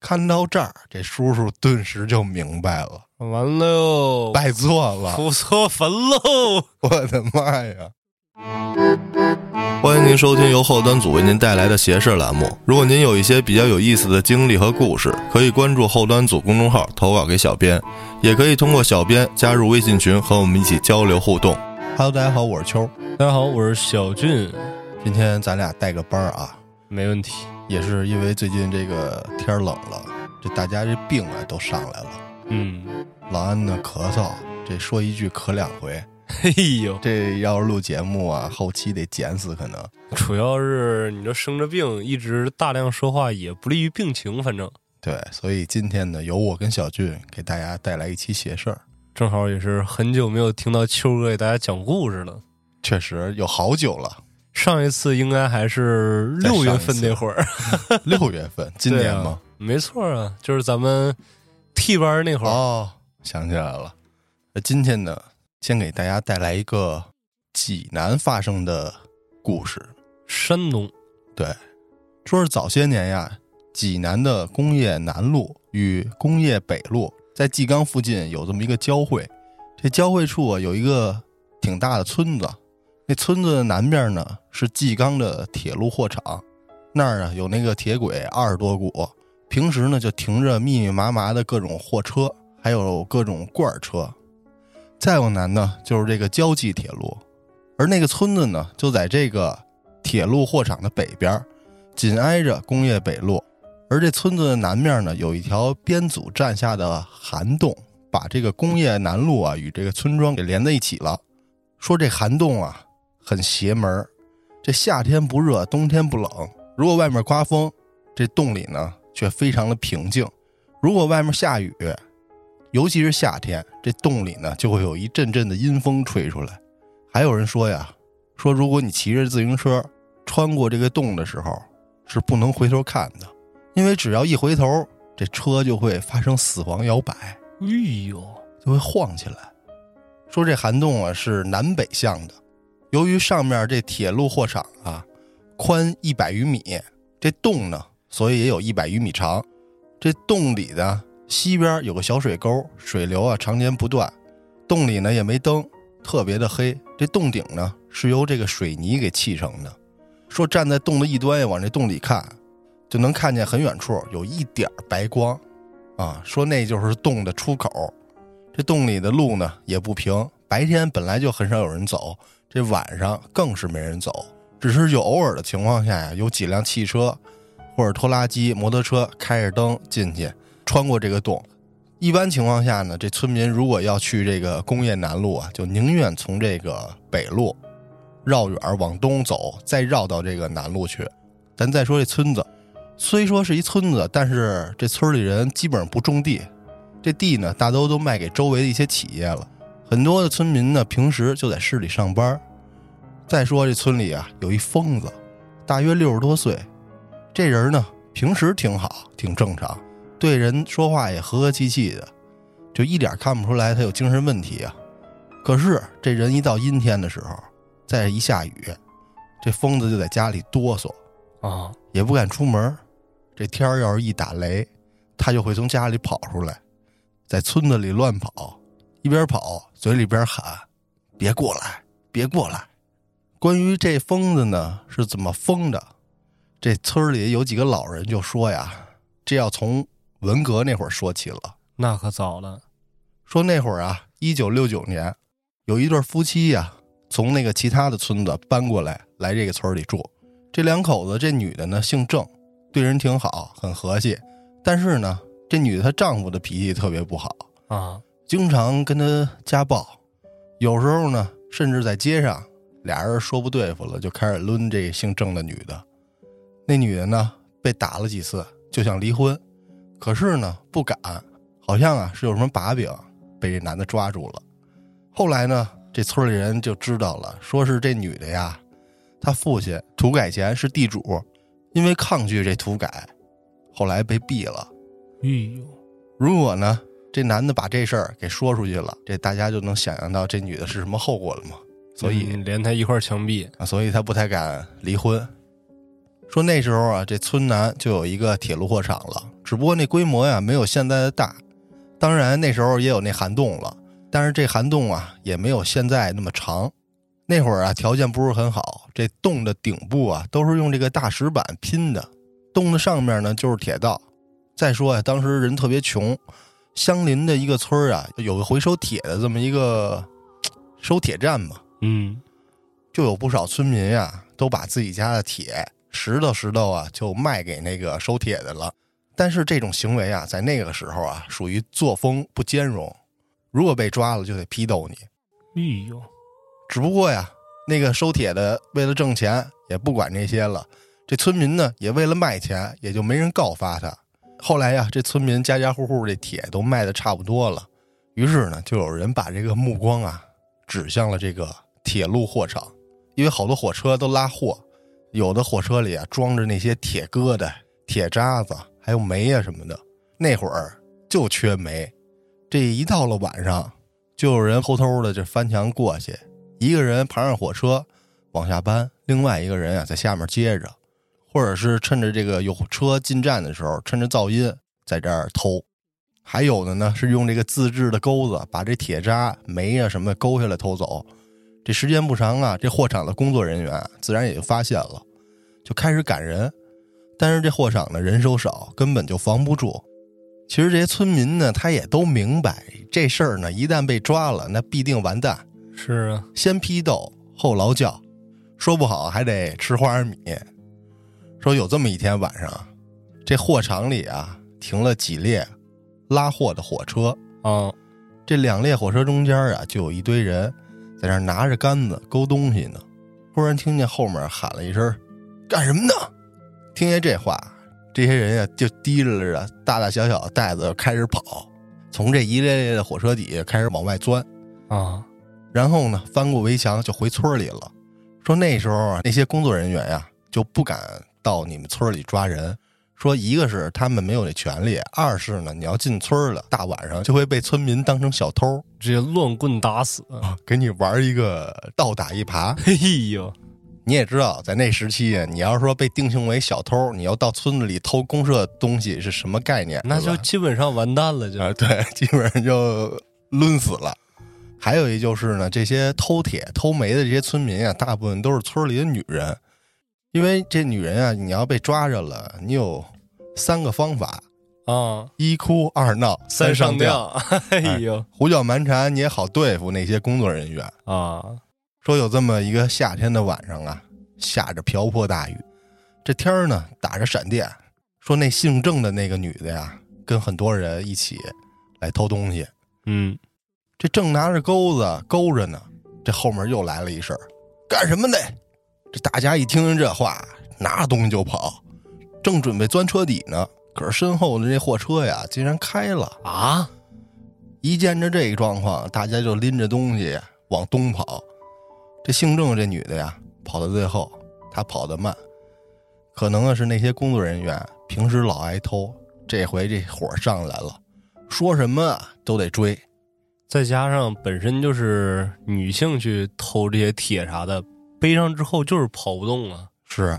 看到这儿，这叔叔顿时就明白了，完了，拜错了，出错坟喽！我的妈呀！欢迎您收听由后端组为您带来的“斜视”栏目。如果您有一些比较有意思的经历和故事，可以关注后端组公众号投稿给小编，也可以通过小编加入微信群和我们一起交流互动。Hello，大家好，我是秋。大家好，我是小俊。今天咱俩带个班儿啊，没问题。也是因为最近这个天冷了，这大家这病啊都上来了。嗯，老安呢咳嗽，这说一句咳两回。嘿呦，这要是录节目啊，后期得剪死可能。主要是你这生着病，一直大量说话也不利于病情，反正。对，所以今天呢，由我跟小俊给大家带来一期邪事儿。正好也是很久没有听到秋哥给大家讲故事了，确实有好久了。上一次应该还是六月份那会儿，六月份，今年吗？没错啊，就是咱们替班那会儿。哦，想起来了。那今天呢，先给大家带来一个济南发生的故事。山东，对，说是早些年呀，济南的工业南路与工业北路在济钢附近有这么一个交汇，这交汇处啊有一个挺大的村子。那村子的南边呢是纪纲的铁路货场，那儿啊有那个铁轨二十多股，平时呢就停着密密麻麻的各种货车，还有各种罐车。再往南呢就是这个胶济铁路，而那个村子呢就在这个铁路货场的北边，紧挨着工业北路。而这村子的南面呢有一条编组站下的涵洞，把这个工业南路啊与这个村庄给连在一起了。说这涵洞啊。很邪门儿这夏天不热，冬天不冷。如果外面刮风，这洞里呢却非常的平静。如果外面下雨，尤其是夏天，这洞里呢就会有一阵阵的阴风吹出来。还有人说呀，说如果你骑着自行车穿过这个洞的时候，是不能回头看的，因为只要一回头，这车就会发生死亡摇摆。哎呦，就会晃起来。说这涵洞啊是南北向的。由于上面这铁路货场啊，宽一百余米，这洞呢，所以也有一百余米长。这洞里的西边有个小水沟，水流啊常年不断。洞里呢也没灯，特别的黑。这洞顶呢是由这个水泥给砌成的。说站在洞的一端往这洞里看，就能看见很远处有一点白光，啊，说那就是洞的出口。这洞里的路呢也不平，白天本来就很少有人走。这晚上更是没人走，只是有偶尔的情况下呀，有几辆汽车或者拖拉机、摩托车开着灯进去，穿过这个洞。一般情况下呢，这村民如果要去这个工业南路啊，就宁愿从这个北路绕远往东走，再绕到这个南路去。咱再说这村子，虽说是一村子，但是这村里人基本上不种地，这地呢大都都卖给周围的一些企业了。很多的村民呢，平时就在市里上班。再说这村里啊，有一疯子，大约六十多岁。这人呢，平时挺好，挺正常，对人说话也和和气气的，就一点看不出来他有精神问题啊。可是这人一到阴天的时候，再一下雨，这疯子就在家里哆嗦啊，也不敢出门。这天要是一打雷，他就会从家里跑出来，在村子里乱跑。一边跑，嘴里边喊：“别过来，别过来！”关于这疯子呢是怎么疯的，这村里有几个老人就说呀：“这要从文革那会儿说起了。”那可早了。说那会儿啊，一九六九年，有一对夫妻呀，从那个其他的村子搬过来，来这个村里住。这两口子，这女的呢姓郑，对人挺好，很和气。但是呢，这女的她丈夫的脾气特别不好啊。经常跟他家暴，有时候呢，甚至在街上，俩人说不对付了，就开始抡这姓郑的女的。那女的呢，被打了几次，就想离婚，可是呢，不敢，好像啊是有什么把柄，被这男的抓住了。后来呢，这村里人就知道了，说是这女的呀，她父亲土改前是地主，因为抗拒这土改，后来被毙了。哎呦，如果呢？这男的把这事儿给说出去了，这大家就能想象到这女的是什么后果了吗？所以连他一块儿枪毙啊！所以他不太敢离婚。说那时候啊，这村南就有一个铁路货场了，只不过那规模呀没有现在的大。当然那时候也有那涵洞了，但是这涵洞啊也没有现在那么长。那会儿啊条件不是很好，这洞的顶部啊都是用这个大石板拼的，洞的上面呢就是铁道。再说呀，当时人特别穷，相邻的一个村儿啊有个回收铁的这么一个收铁站嘛，嗯，就有不少村民呀都把自己家的铁石头石头啊就卖给那个收铁的了。但是这种行为啊，在那个时候啊，属于作风不兼容，如果被抓了就得批斗你。哎呦，只不过呀，那个收铁的为了挣钱也不管这些了，这村民呢也为了卖钱，也就没人告发他。后来呀，这村民家家户户这铁都卖的差不多了，于是呢，就有人把这个目光啊指向了这个铁路货场，因为好多火车都拉货，有的火车里啊装着那些铁疙瘩、铁渣子。还有煤啊什么的，那会儿就缺煤。这一到了晚上，就有人偷偷的就翻墙过去，一个人爬上火车往下搬，另外一个人啊在下面接着，或者是趁着这个有车进站的时候，趁着噪音在这儿偷。还有的呢是用这个自制的钩子把这铁渣、煤啊什么勾下来偷走。这时间不长啊，这货场的工作人员自然也就发现了，就开始赶人。但是这货场呢人手少，根本就防不住。其实这些村民呢，他也都明白这事儿呢，一旦被抓了，那必定完蛋。是啊，先批斗后劳教，说不好还得吃花生米。说有这么一天晚上，这货场里啊停了几列拉货的火车啊，这两列火车中间啊就有一堆人在那拿着杆子勾东西呢。忽然听见后面喊了一声：“干什么呢？”听见这话，这些人呀就提着着大大小小的袋子开始跑，从这一列列的火车底下开始往外钻啊，然后呢翻过围墙就回村里了。说那时候啊，那些工作人员呀就不敢到你们村里抓人，说一个是他们没有这权利，二是呢你要进村了，大晚上就会被村民当成小偷，直接乱棍打死，给你玩一个倒打一耙。哎呦！你也知道，在那时期，你要是说被定性为小偷，你要到村子里偷公社东西是什么概念？那就基本上完蛋了，就对，基本上就抡死了。还有一就是呢，这些偷铁、偷煤的这些村民啊，大部分都是村里的女人，因为这女人啊，你要被抓着了，你有三个方法啊：一哭、二闹、三上吊。哎呦，胡搅蛮缠，你也好对付那些工作人员啊。说有这么一个夏天的晚上啊，下着瓢泼大雨，这天儿呢打着闪电。说那姓郑的那个女的呀，跟很多人一起来偷东西。嗯，这正拿着钩子勾着呢，这后面又来了一声：“干什么呢？”这大家一听这话，拿着东西就跑，正准备钻车底呢，可是身后的这货车呀，竟然开了啊！一见着这个状况，大家就拎着东西往东跑。这姓郑这女的呀，跑到最后，她跑得慢，可能啊是那些工作人员平时老挨偷，这回这火上来了，说什么都得追，再加上本身就是女性去偷这些铁啥的，背上之后就是跑不动了。是，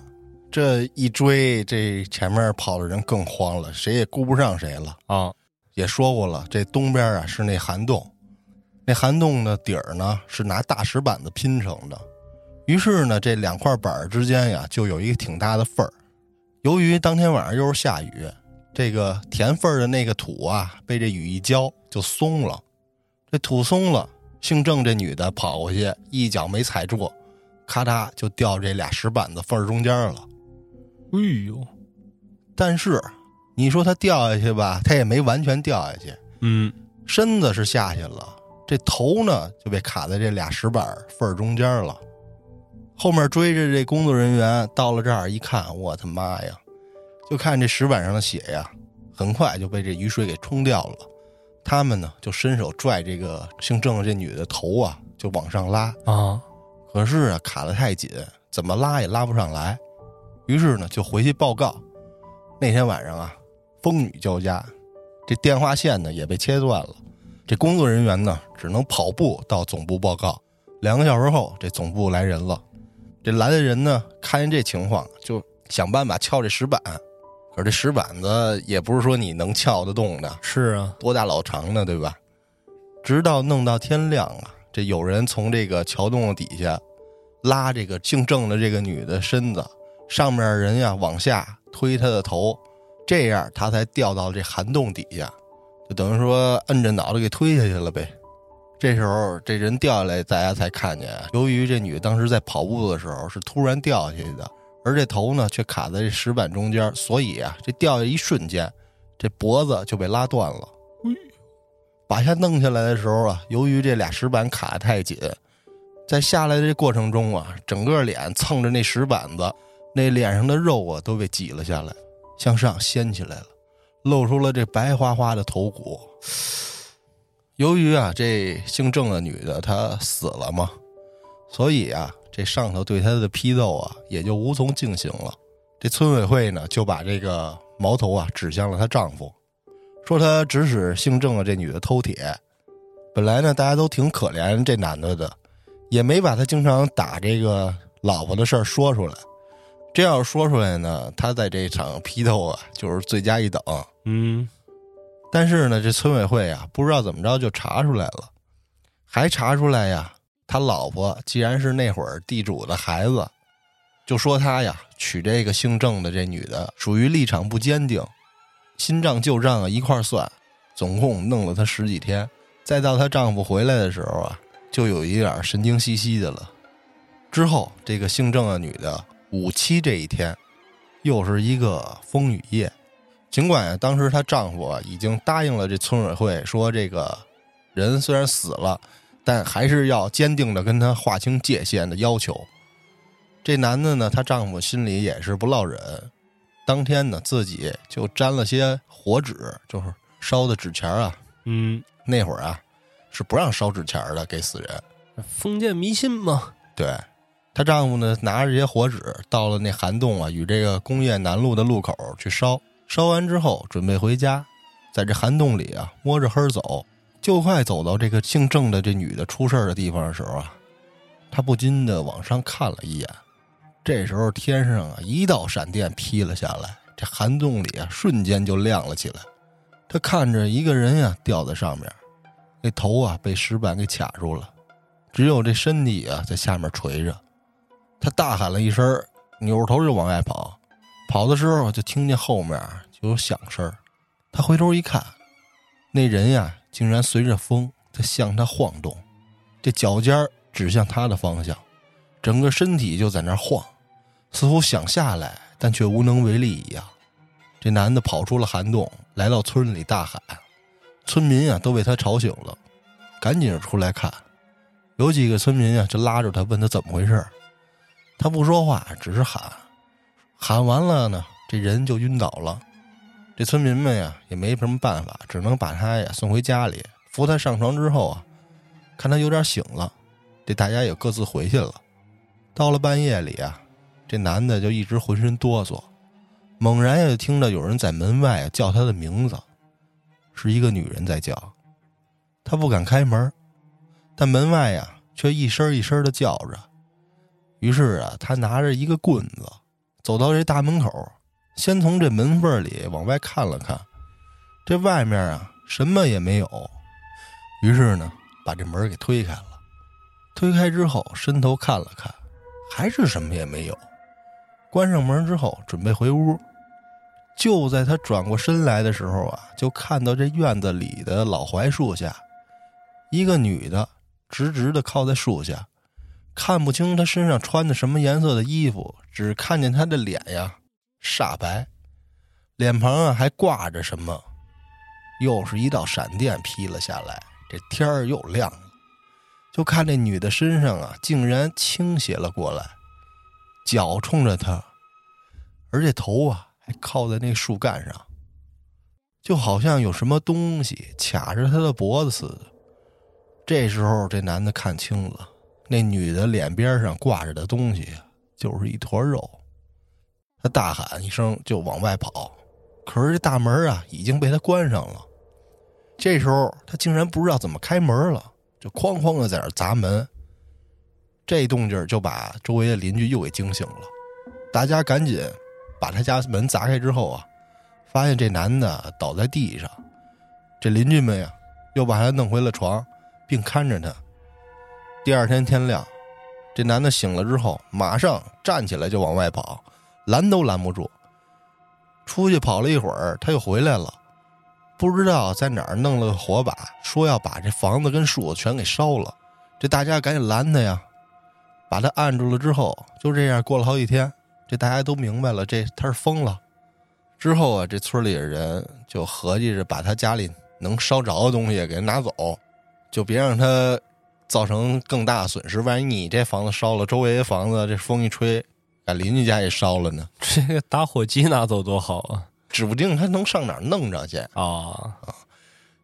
这一追，这前面跑的人更慌了，谁也顾不上谁了啊！也说过了，这东边啊是那涵洞。那涵洞的底儿呢是拿大石板子拼成的，于是呢这两块板儿之间呀就有一个挺大的缝儿。由于当天晚上又是下雨，这个填缝儿的那个土啊被这雨一浇就松了。这土松了，姓郑这女的跑过去一脚没踩住，咔嚓就掉这俩石板子缝儿中间了。哎呦！但是你说它掉下去吧，它也没完全掉下去。嗯，身子是下去了。这头呢就被卡在这俩石板缝中间了，后面追着这工作人员到了这儿一看，我他妈呀！就看这石板上的血呀，很快就被这雨水给冲掉了。他们呢就伸手拽这个姓郑的这女的头啊，就往上拉啊，可是啊卡的太紧，怎么拉也拉不上来。于是呢就回去报告。那天晚上啊，风雨交加，这电话线呢也被切断了。这工作人员呢，只能跑步到总部报告。两个小时后，这总部来人了。这来的人呢，看见这情况，就想办法撬这石板。可是这石板子也不是说你能撬得动的，是啊，多大老长呢，对吧？直到弄到天亮啊，这有人从这个桥洞底下拉这个姓郑的这个女的身子，上面人呀往下推她的头，这样她才掉到这涵洞底下，就等于说摁着脑袋给推下去了呗。这时候这人掉下来，大家才看见，由于这女的当时在跑步的时候是突然掉下去的，而这头呢却卡在这石板中间，所以啊，这掉下一瞬间，这脖子就被拉断了。把下弄下来的时候啊，由于这俩石板卡太紧，在下来的这过程中啊，整个脸蹭着那石板子，那脸上的肉啊都被挤了下来，向上掀起来了，露出了这白花花的头骨。由于啊，这姓郑的女的她死了嘛，所以啊，这上头对她的批斗啊也就无从进行了。这村委会呢就把这个矛头啊指向了她丈夫。说他指使姓郑的这女的偷铁，本来呢大家都挺可怜这男的的，也没把他经常打这个老婆的事儿说出来。这要说出来呢，他在这场批斗啊就是罪加一等。嗯，但是呢，这村委会啊不知道怎么着就查出来了，还查出来呀，他老婆既然是那会儿地主的孩子，就说他呀娶这个姓郑的这女的属于立场不坚定。新账旧账啊一块算，总共弄了她十几天。再到她丈夫回来的时候啊，就有一点神经兮兮的了。之后，这个姓郑的女的五七这一天，又是一个风雨夜。尽管当时她丈夫已经答应了这村委会，说这个人虽然死了，但还是要坚定的跟她划清界限的要求。这男的呢，她丈夫心里也是不落忍。当天呢，自己就沾了些火纸，就是烧的纸钱啊。嗯，那会儿啊，是不让烧纸钱的，给死人。封建迷信嘛。对，她丈夫呢，拿着这些火纸，到了那涵洞啊，与这个工业南路的路口去烧。烧完之后，准备回家，在这涵洞里啊，摸着黑走。就快走到这个姓郑的这女的出事的地方的时候啊，他不禁的往上看了一眼。这时候天上啊一道闪电劈了下来，这涵洞里啊瞬间就亮了起来。他看着一个人呀吊在上面，那头啊被石板给卡住了，只有这身体啊在下面垂着。他大喊了一声，扭头就往外跑。跑的时候就听见后面就有响声他回头一看，那人呀竟然随着风在向他晃动，这脚尖指向他的方向。整个身体就在那晃，似乎想下来，但却无能为力一样。这男的跑出了涵洞，来到村里大喊，村民啊都被他吵醒了，赶紧出来看。有几个村民啊就拉着他问他怎么回事他不说话，只是喊。喊完了呢，这人就晕倒了。这村民们呀也没什么办法，只能把他呀送回家里，扶他上床之后啊，看他有点醒了，这大家也各自回去了。到了半夜里啊，这男的就一直浑身哆嗦，猛然就听到有人在门外叫他的名字，是一个女人在叫，他不敢开门，但门外呀却一声一声的叫着。于是啊，他拿着一个棍子，走到这大门口，先从这门缝里往外看了看，这外面啊什么也没有，于是呢，把这门给推开了。推开之后，伸头看了看。还是什么也没有。关上门之后，准备回屋。就在他转过身来的时候啊，就看到这院子里的老槐树下，一个女的直直的靠在树下，看不清她身上穿的什么颜色的衣服，只看见她的脸呀，煞白，脸庞啊还挂着什么。又是一道闪电劈了下来，这天儿又亮了。就看这女的身上啊，竟然倾斜了过来，脚冲着他，而且头啊还靠在那树干上，就好像有什么东西卡着他的脖子似的。这时候，这男的看清了，那女的脸边上挂着的东西就是一坨肉。他大喊一声就往外跑，可是这大门啊已经被他关上了。这时候，他竟然不知道怎么开门了。就哐哐的在那砸门，这动静就把周围的邻居又给惊醒了。大家赶紧把他家门砸开之后啊，发现这男的倒在地上，这邻居们呀又把他弄回了床，并看着他。第二天天亮，这男的醒了之后，马上站起来就往外跑，拦都拦不住。出去跑了一会儿，他又回来了，不知道在哪儿弄了个火把，说要把这房子跟树全给烧了。这大家赶紧拦他呀，把他按住了之后，就这样过了好几天。这大家都明白了，这他是疯了。之后啊，这村里的人就合计着把他家里能烧着的东西给他拿走，就别让他造成更大损失。万一你这房子烧了，周围的房子这风一吹，把邻居家也烧了呢？这个打火机拿走多好啊！指不定他能上哪儿弄着去啊！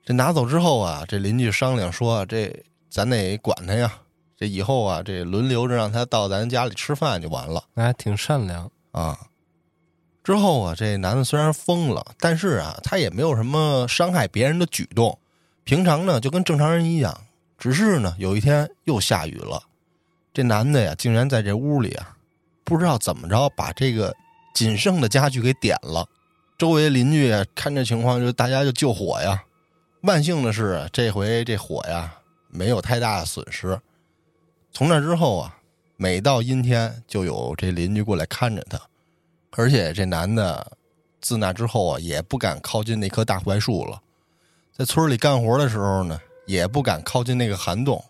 这拿走之后啊，这邻居商量说：“这咱得管他呀。”这以后啊，这轮流着让他到咱家里吃饭就完了。那还挺善良啊。之后啊，这男的虽然疯了，但是啊，他也没有什么伤害别人的举动。平常呢，就跟正常人一样。只是呢，有一天又下雨了，这男的呀，竟然在这屋里啊，不知道怎么着把这个仅剩的家具给点了。周围邻居看这情况，就大家就救火呀。万幸的是，这回这火呀没有太大的损失。从那之后啊，每到阴天就有这邻居过来看着他，而且这男的自那之后啊，也不敢靠近那棵大槐树了。在村里干活的时候呢，也不敢靠近那个涵洞。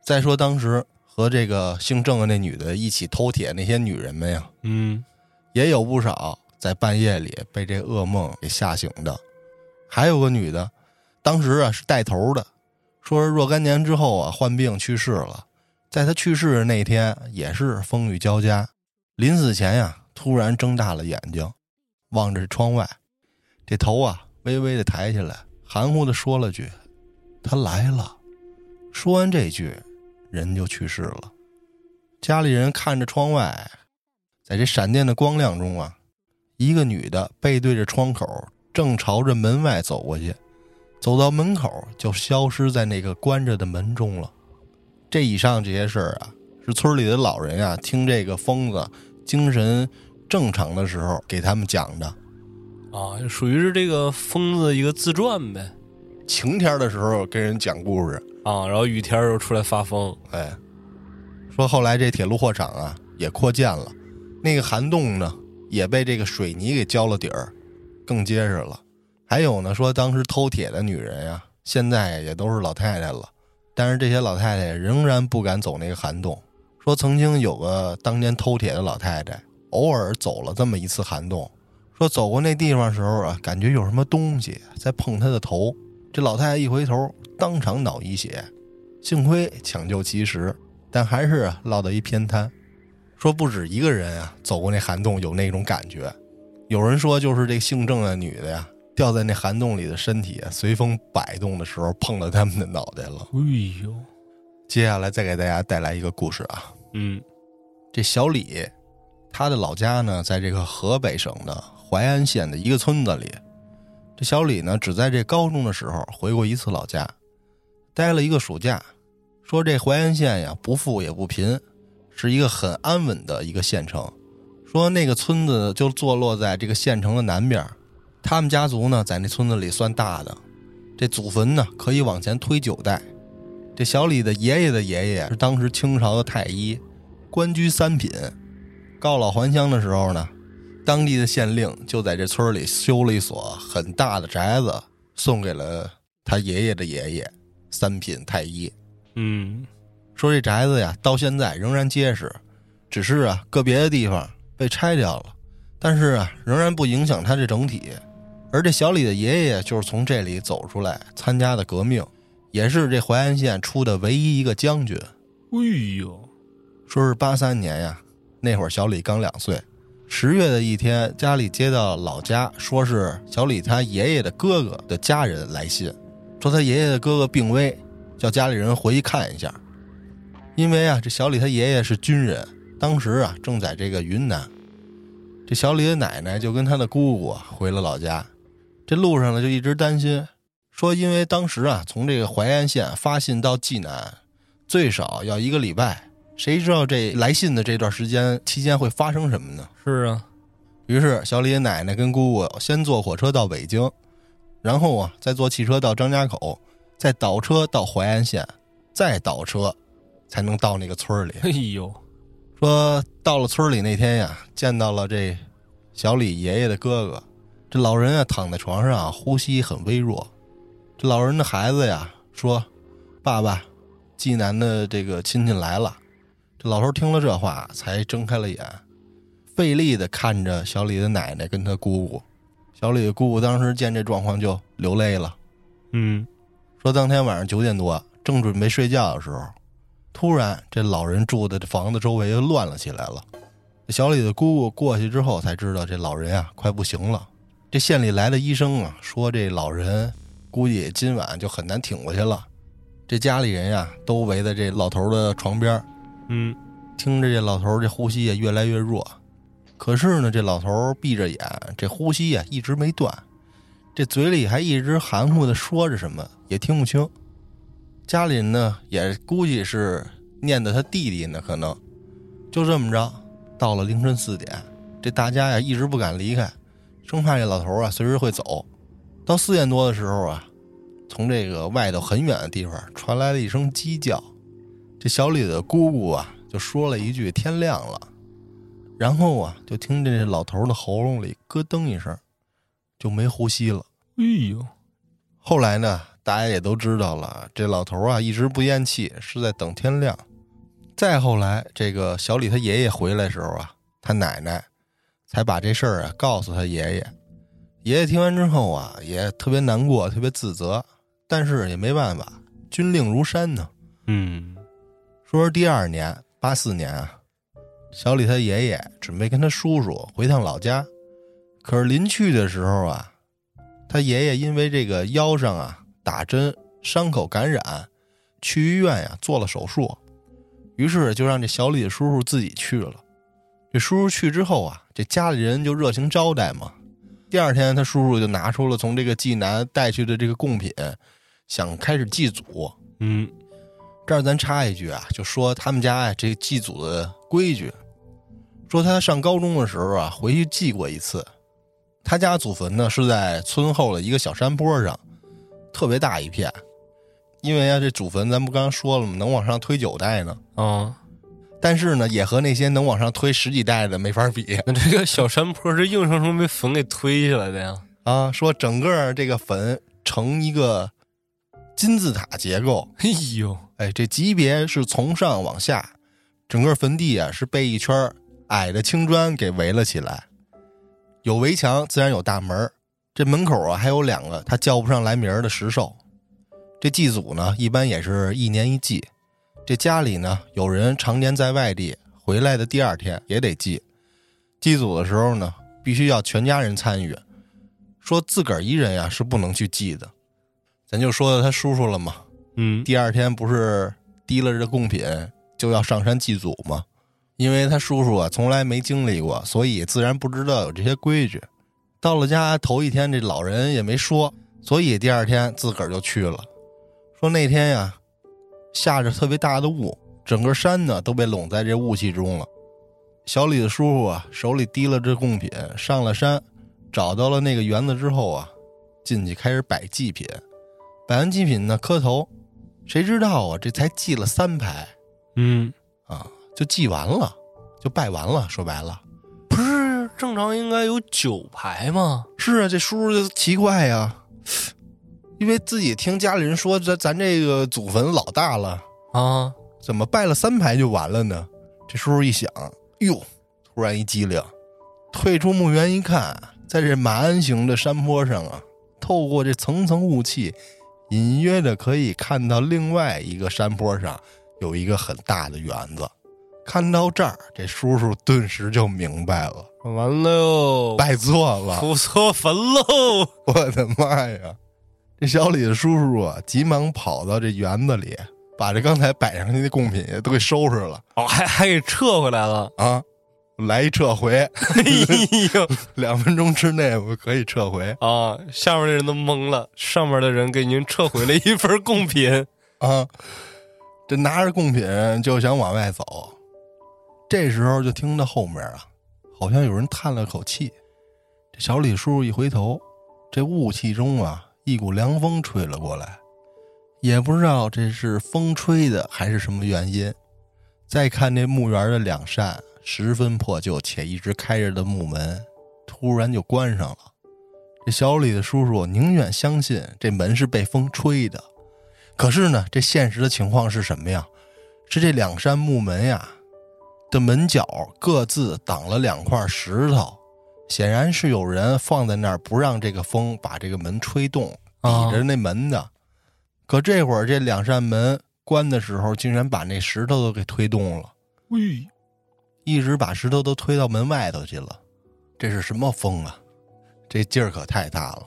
再说当时和这个姓郑的那女的一起偷铁那些女人们呀，嗯，也有不少在半夜里被这噩梦给吓醒的。还有个女的，当时啊是带头的，说是若干年之后啊患病去世了。在他去世的那天，也是风雨交加。临死前呀，突然睁大了眼睛，望着窗外，这头啊微微的抬起来，含糊的说了句：“他来了。”说完这句，人就去世了。家里人看着窗外，在这闪电的光亮中啊，一个女的背对着窗口，正朝着门外走过去，走到门口就消失在那个关着的门中了。这以上这些事儿啊，是村里的老人啊，听这个疯子精神正常的时候给他们讲的，啊，属于是这个疯子一个自传呗。晴天的时候跟人讲故事啊，然后雨天又出来发疯。哎，说后来这铁路货场啊也扩建了，那个涵洞呢也被这个水泥给浇了底儿，更结实了。还有呢，说当时偷铁的女人呀，现在也都是老太太了。但是这些老太太仍然不敢走那个涵洞，说曾经有个当年偷铁的老太太，偶尔走了这么一次涵洞，说走过那地方时候啊，感觉有什么东西在碰她的头，这老太太一回头，当场脑溢血，幸亏抢救及时，但还是落到一偏瘫。说不止一个人啊，走过那涵洞有那种感觉，有人说就是这姓郑的女的呀。掉在那涵洞里的身体随风摆动的时候，碰到他们的脑袋了。哎呦！接下来再给大家带来一个故事啊。嗯，这小李，他的老家呢，在这个河北省的淮安县的一个村子里。这小李呢，只在这高中的时候回过一次老家，待了一个暑假。说这淮安县呀，不富也不贫，是一个很安稳的一个县城。说那个村子就坐落在这个县城的南边。他们家族呢，在那村子里算大的，这祖坟呢可以往前推九代。这小李的爷爷的爷爷是当时清朝的太医，官居三品。告老还乡的时候呢，当地的县令就在这村里修了一所很大的宅子，送给了他爷爷的爷爷，三品太医。嗯，说这宅子呀，到现在仍然结实，只是啊，个别的地方被拆掉了，但是啊，仍然不影响它这整体。而这小李的爷爷就是从这里走出来参加的革命，也是这淮安县出的唯一一个将军。哎呦，说是八三年呀，那会儿小李刚两岁。十月的一天，家里接到老家，说是小李他爷爷的哥哥的家人来信，说他爷爷的哥哥病危，叫家里人回去看一下。因为啊，这小李他爷爷是军人，当时啊正在这个云南。这小李的奶奶就跟他的姑姑回了老家。这路上呢，就一直担心，说因为当时啊，从这个淮安县发信到济南，最少要一个礼拜，谁知道这来信的这段时间期间会发生什么呢？是啊，于是小李奶奶跟姑姑先坐火车到北京，然后啊再坐汽车到张家口，再倒车到淮安县，再倒车才能到那个村里。哎呦，说到了村里那天呀，见到了这小李爷爷的哥哥，这老人啊躺在床上，啊呼吸很微弱。这老人的孩子呀说：“爸爸，济南的这个亲戚来了。”这老头听了这话，才睁开了眼，费力的看着小李的奶奶跟他姑姑。小李的姑姑当时见这状况就流泪了，嗯，说当天晚上九点多，正准备睡觉的时候，突然这老人住的这房子周围又乱了起来了。小李的姑姑过去之后才知道，这老人啊快不行了。这县里来的医生啊说，这老人估计今晚就很难挺过去了。这家里人呀都围在这老头的床边，嗯，听着这老头这呼吸也越来越弱。可是呢，这老头闭着眼，这呼吸呀一直没断，这嘴里还一直含糊的说着什么，也听不清。家里人呢也估计是念的他弟弟呢，可能就这么着。到了凌晨四点，这大家呀一直不敢离开，生怕这老头啊随时会走。到四点多的时候啊，从这个外头很远的地方传来了一声鸡叫。这小李的姑姑啊就说了一句“天亮了”，然后啊就听见这老头的喉咙里咯噔一声，就没呼吸了。哎呦，后来呢，大家也都知道了，这老头啊一直不咽气，是在等天亮。再后来，这个小李他爷爷回来的时候啊，他奶奶才把这事儿啊告诉他爷爷。爷爷听完之后啊，也特别难过，特别自责，但是也没办法，军令如山呢。嗯，说是第二年，八四年啊，小李他爷爷准备跟他叔叔回趟老家，可是临去的时候啊，他爷爷因为这个腰上啊打针，伤口感染，去医院呀做了手术，于是就让这小李的叔叔自己去了。这叔叔去之后啊，这家里人就热情招待嘛。第二天，他叔叔就拿出了从这个济南带去的这个贡品，想开始祭祖。嗯，这儿咱插一句啊，就说他们家呀这祭祖的规矩，说他上高中的时候啊回去祭过一次，他家祖坟呢是在村后的一个小山坡上，特别大一片，因为啊这祖坟咱不刚刚说了吗，能往上推九代呢，啊，但是呢也和那些能往上推十几代的没法比那这个小山坡是硬生生被坟给推下来的呀？啊，说整个这个坟呈一个金字塔结构，哎呦，哎，这级别是从上往下，整个坟地啊是被一圈矮的青砖给围了起来，有围墙，自然有大门这门口啊还有两个他叫不上来名儿的石兽。这祭祖呢，一般也是一年一祭。这家里呢，有人常年在外地，回来的第二天也得祭。祭祖的时候呢，必须要全家人参与，说自个儿一人呀是不能去祭的。咱就说他叔叔了嘛，嗯，第二天不是提了这贡品就要上山祭祖吗？因为他叔叔啊从来没经历过，所以自然不知道有这些规矩。到了家头一天，这老人也没说，所以第二天自个儿就去了。说那天呀，下着特别大的雾，整个山呢都被拢在这雾气中了。小李的叔叔啊手里提了这贡品，上了山，找到了那个园子之后啊，进去开始摆祭品。摆完祭品呢，磕头，谁知道啊，这才祭了三排嗯，啊，就祭完了，就拜完了。说白了，不是正常应该有九排吗？是啊，这叔叔就奇怪呀，因为自己听家里人说，咱咱这个祖坟老大了，啊，怎么拜了三排就完了呢？这叔叔一想，哟，突然一激灵，退出墓园一看，在这马鞍形的山坡上啊，透过这层层雾气，隐约的可以看到另外一个山坡上有一个很大的园子。看到这儿，这叔叔顿时就明白了，完了哟，拜错了，出错坟喽！我的妈呀！这小李的叔叔啊，急忙跑到这园子里，把这刚才摆上去的贡品都给收拾了哦，还还给撤回来了。啊！来一撤回，哎呦 两分钟之内我可以撤回啊！下面的人都懵了，上面的人给您撤回了一份贡品。啊！这拿着贡品就想往外走，这时候就听到后面啊，好像有人叹了口气。这小李叔叔一回头，这雾气中啊，一股凉风吹了过来，也不知道这是风吹的还是什么原因。再看这墓园的两扇十分破旧且一直开着的木门，突然就关上了。这小李的叔叔宁愿相信这门是被风吹的，可是呢，这现实的情况是什么呀？是这两扇木门呀的门角各自挡了两块石头，显然是有人放在那儿不让这个风把这个门吹动，抵着那门的。可这会儿这两扇门。关的时候，竟然把那石头都给推动了，喂，一直把石头都推到门外头去了。这是什么风啊？这劲儿可太大了。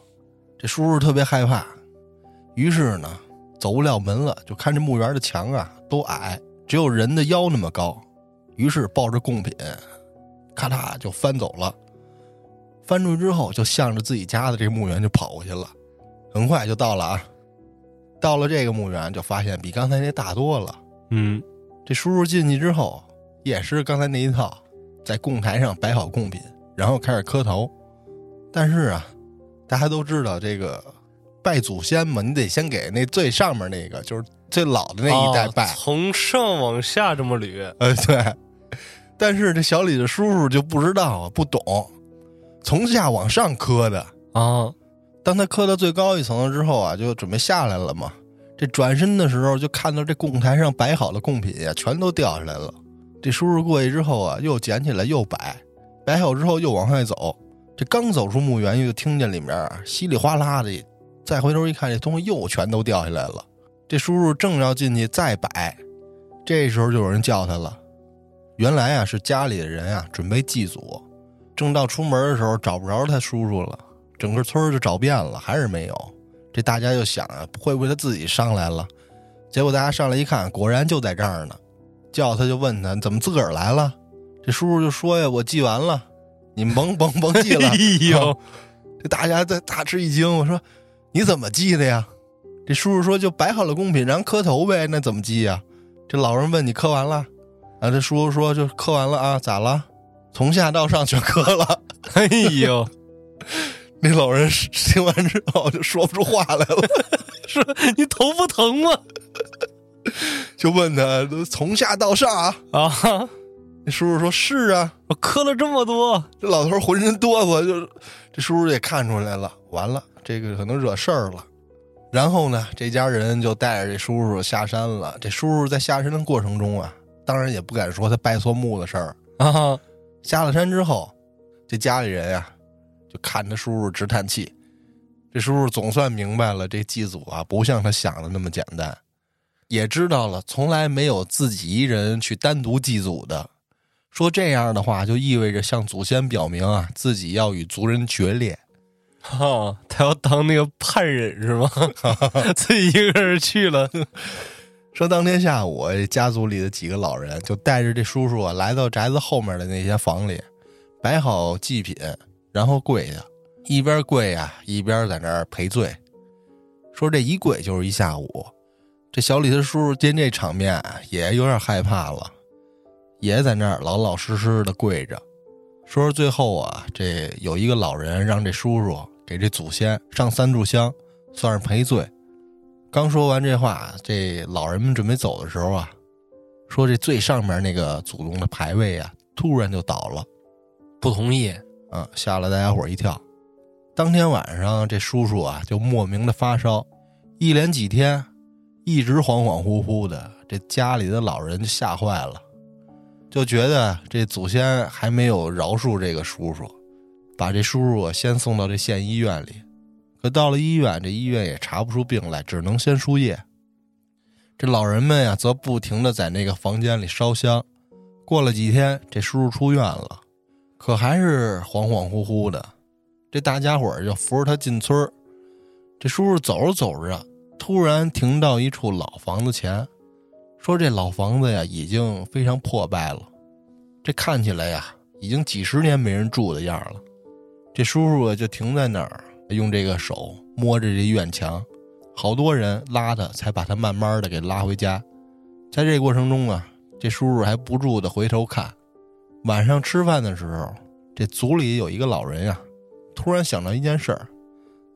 这叔叔特别害怕，于是呢，走不了门了，就看这墓园的墙啊都矮，只有人的腰那么高。于是抱着贡品，咔嚓就翻走了。翻出去之后，就向着自己家的这个墓园就跑过去了。很快就到了啊。到了这个墓园，就发现比刚才那大多了。嗯，这叔叔进去之后，也是刚才那一套，在供台上摆好贡品，然后开始磕头。但是啊，大家都知道这个拜祖先嘛，你得先给那最上面那个，就是最老的那一代拜，从上往下这么捋。呃，对。但是这小李的叔叔就不知道啊，不懂，从下往上磕的啊。当他磕到最高一层了之后啊，就准备下来了嘛。这转身的时候，就看到这供台上摆好的贡品呀，全都掉下来了。这叔叔过去之后啊，又捡起来又摆，摆好之后又往外走。这刚走出墓园，又听见里面稀里哗啦的。再回头一看，这东西又全都掉下来了。这叔叔正要进去再摆，这时候就有人叫他了。原来啊，是家里的人啊，准备祭祖，正到出门的时候，找不着他叔叔了。整个村就找遍了，还是没有。这大家就想啊，会不会他自己上来了？结果大家上来一看，果然就在这儿呢。叫他就问他怎么自个儿来了？这叔叔就说呀：“我记完了，你甭甭甭记了。”哎呦，这大家在大吃一惊。我说：“你怎么记的呀？”这叔叔说：“就摆好了贡品，然后磕头呗。那怎么记呀？”这老人问：“你磕完了？”啊，这叔叔说：“就磕完了啊，咋了？从下到上全磕了。”哎呦。那老人听完之后就说不出话来了，说：“你头不疼吗？”就问他：“从下到上啊？”啊，那叔叔说：“是啊，我磕了这么多。”这老头浑身哆嗦，就这叔叔也看出来了，完了，这个可能惹事儿了。然后呢，这家人就带着这叔叔下山了。这叔叔在下山的过程中啊，当然也不敢说他拜错墓的事儿啊。下了山之后，这家里人呀。就看着叔叔直叹气，这叔叔总算明白了，这祭祖啊不像他想的那么简单，也知道了从来没有自己一人去单独祭祖的。说这样的话，就意味着向祖先表明啊，自己要与族人决裂。哈，他要当那个叛人是吗？自己一个人去了。说当天下午，家族里的几个老人就带着这叔叔，来到宅子后面的那些房里，摆好祭品。然后跪下，一边跪呀，一边在那儿赔罪，说这一跪就是一下午。这小李子叔叔见这场面也有点害怕了，也在那儿老老实实的跪着。说是最后啊，这有一个老人让这叔叔给这祖先上三炷香，算是赔罪。刚说完这话，这老人们准备走的时候啊，说这最上面那个祖宗的牌位啊，突然就倒了，不同意。啊！吓了大家伙一跳。当天晚上，这叔叔啊就莫名的发烧，一连几天一直恍恍惚惚的。这家里的老人就吓坏了，就觉得这祖先还没有饶恕这个叔叔，把这叔叔先送到这县医院里。可到了医院，这医院也查不出病来，只能先输液。这老人们呀，则不停的在那个房间里烧香。过了几天，这叔叔出院了。可还是恍恍惚惚的，这大家伙就扶着他进村这叔叔走着走着，突然停到一处老房子前，说：“这老房子呀，已经非常破败了，这看起来呀，已经几十年没人住的样了。”这叔叔就停在那儿，用这个手摸着这院墙，好多人拉他，才把他慢慢的给拉回家。在这过程中啊，这叔叔还不住的回头看。晚上吃饭的时候，这族里有一个老人呀，突然想到一件事儿，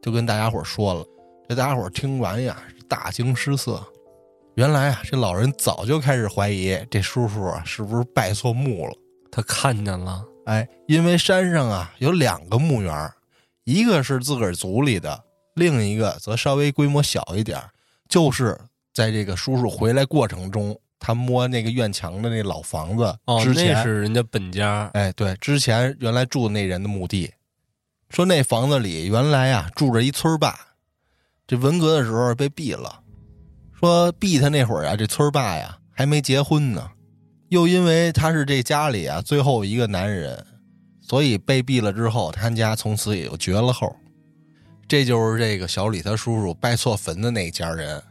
就跟大家伙说了。这大家伙听完呀，大惊失色。原来啊，这老人早就开始怀疑这叔叔啊是不是拜错墓了。他看见了，哎，因为山上啊有两个墓园，一个是自个儿族里的，另一个则稍微规模小一点，就是在这个叔叔回来过程中，他摸那个院墙的那老房子哦，之前，那是人家本家，哎，对，之前原来住那人的墓地，说那房子里原来啊住着一村霸，这文革的时候被毙了，说毙他那会儿啊，这村霸呀还没结婚呢，又因为他是这家里啊最后一个男人，所以被毙了之后，他家从此也就绝了后。这就是这个小李他叔叔拜错坟的那家人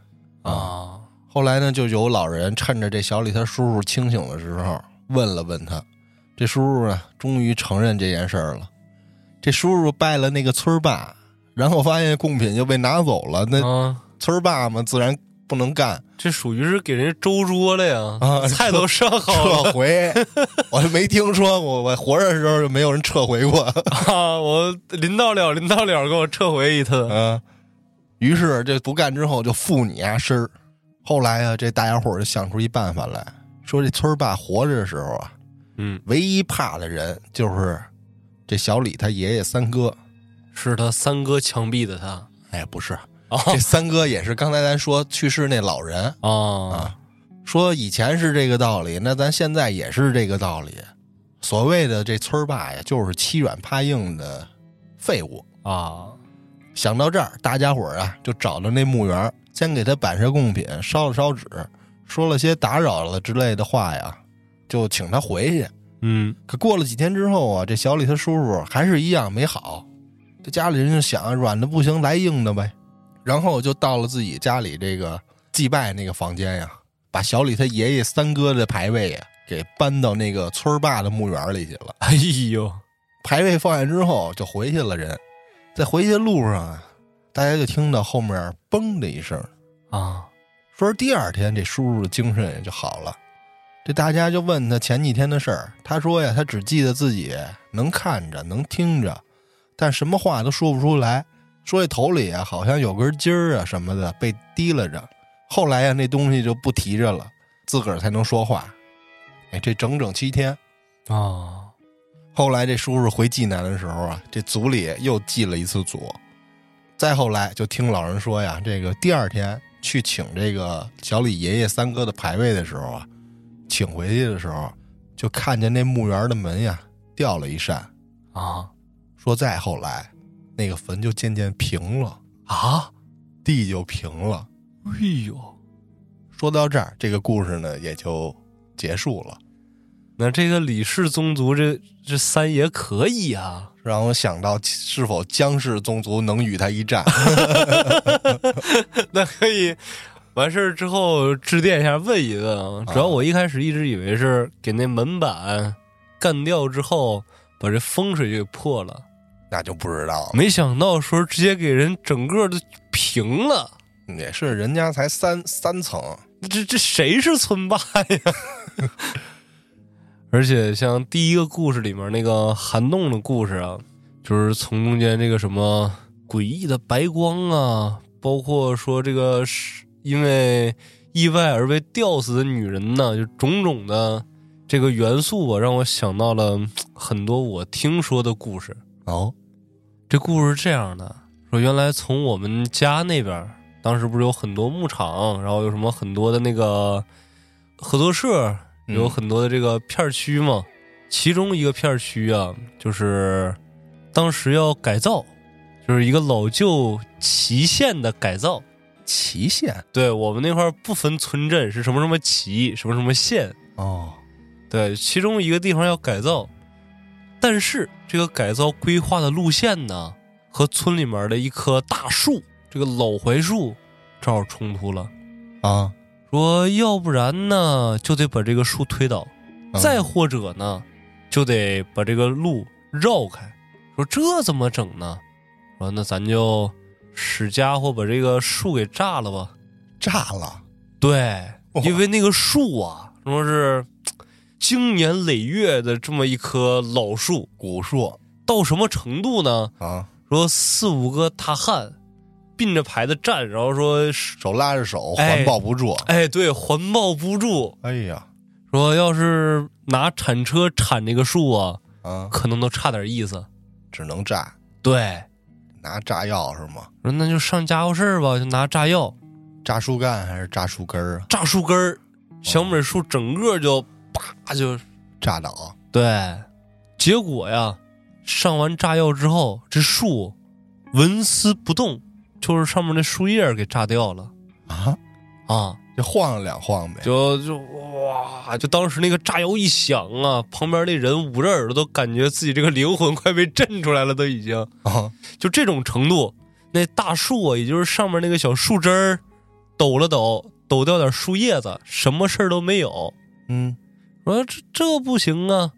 啊，后来呢，就有老人趁着这小李他叔叔清醒的时候问了问他，这叔叔呢，终于承认这件事儿了。这叔叔拜了那个村儿霸，然后发现贡品就被拿走了，那啊，村儿霸嘛，自然不能干，这属于是给人周桌了呀，啊 菜都上好了撤回。我就没听说过，我活着的时候就没有人撤回过。啊，我临到了，临到了，给我撤回一次。嗯，于是这不干之后就负你啊身儿。后来啊，这大家伙儿就想出一办法来，说这村儿霸活着的时候啊，嗯，唯一怕的人就是这小李他爷爷三哥。是他三哥枪毙的他哎，不是，啊这三哥也是刚才咱说去世那老人啊啊。说以前是这个道理，那咱现在也是这个道理。所谓的这村儿霸呀，就是欺软怕硬的废物。啊！想到这儿，大家伙儿啊就找到那墓园，先给他摆上贡品，烧了烧纸，说了些打扰了之类的话呀，就请他回去。嗯可过了几天之后啊，这小李他叔叔还是一样没好。这家里人就想软的不行，来硬的呗。然后就到了自己家里这个祭拜那个房间呀，把小李他爷爷三哥的牌位呀给搬到那个村儿霸的墓园里去了。哎呦，牌位放下之后就回去了人，在回去的路上啊，大家就听到后面嘣的一声，啊，说是第二天这叔叔的精神也就好了。这大家就问他前几天的事儿，他说呀，他只记得自己能看着，能听着，但什么话都说不出来。说这头里啊，好像有根筋儿啊什么的被提拉着。后来呀，那东西就不提着了，自个儿才能说话。哎，这整整七天。啊，后来这叔叔回济南的时候啊，这组里又祭了一次祖。再后来就听老人说呀，这个第二天去请这个小李爷爷三哥的牌位的时候啊，请回去的时候，就看见那墓园的门呀掉了一扇。啊说再后来，那个坟就渐渐平了，啊！地就平了。哎呦，说到这儿，这个故事呢也就结束了，那这个李氏宗族这这三爷可以啊，让我想到是否姜氏宗族能与他一战。那可以完事儿之后致电一下问一问啊。主要我一开始一直以为是给那门板干掉之后，把这风水给破了，那就不知道了，没想到说直接给人整个的平了。也是人家才三三层，这这谁是村霸呀？而且像第一个故事里面那个涵洞的故事啊，就是从中间这个什么诡异的白光啊，包括说这个是因为意外而被吊死的女人呢，就种种的这个元素啊，让我想到了嗯很多我听说的故事。哦，这故事是这样的：说原来从我们家那边，当时不是有很多牧场，然后有什么很多的那个合作社，嗯有很多的这个片区嘛。其中一个片区啊，就是当时要改造，就是一个老旧旗县的改造。祁县对我们那块儿不分村镇，是什么什么旗，什么什么县。哦，对，其中一个地方要改造，但是这个改造规划的路线呢，和村里面的一棵大树，这个老槐树，正好冲突了。啊，说要不然呢，就得把这个树推倒，嗯再或者呢，就得把这个路绕开。说这怎么整呢？说那咱就使家伙把这个树给炸了吧。炸了，对，因为那个树啊，说是经年累月的这么一棵老树，古树到什么程度呢？啊，说四五个大汉并着排子站，然后说，手拉着手，哎环抱不住。哎，对，环抱不住。哎呀，说要是拿铲车铲这个树啊，啊，可能都差点意思。只能炸，对，拿炸药是吗？说那就上家伙事儿吧，就拿炸药炸树干还是炸树根儿啊？炸树根儿，小美树整个就啪就炸倒对。结果呀，上完炸药之后，这树纹丝不动，就是上面那树叶给炸掉了啊，啊。就晃了两晃呗。就就哇！就当时那个炸药一响啊，旁边那人捂着耳朵都感觉自己这个灵魂快被震出来了，都已经啊，就这种程度。那大树啊，也就是上面那个小树枝儿抖了抖，抖掉点树叶子，什么事儿都没有。嗯，说这这不行啊，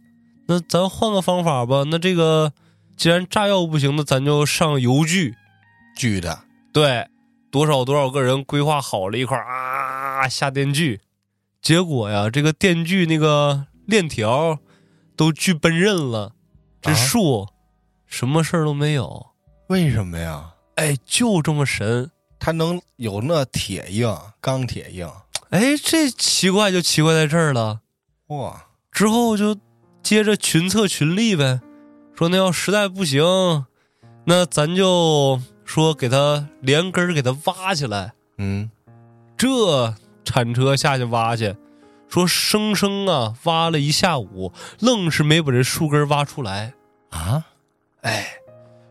那咱换个方法吧。那这个既然炸药不行，那咱就上油锯。锯的对，多少多少个人规划好了一块啊下电锯，结果呀，这个电锯那个链条都锯奔刃了，这啊树什么事儿都没有。为什么呀？哎，就这么神。它能有那铁硬、钢铁硬？哎，这奇怪就奇怪在这儿了。哇，之后就接着群策群力呗，说那要实在不行，那咱就说给他连根儿给他挖起来。嗯，这铲车下去挖去，说生生啊挖了一下午，愣是没把这树根挖出来。啊，哎，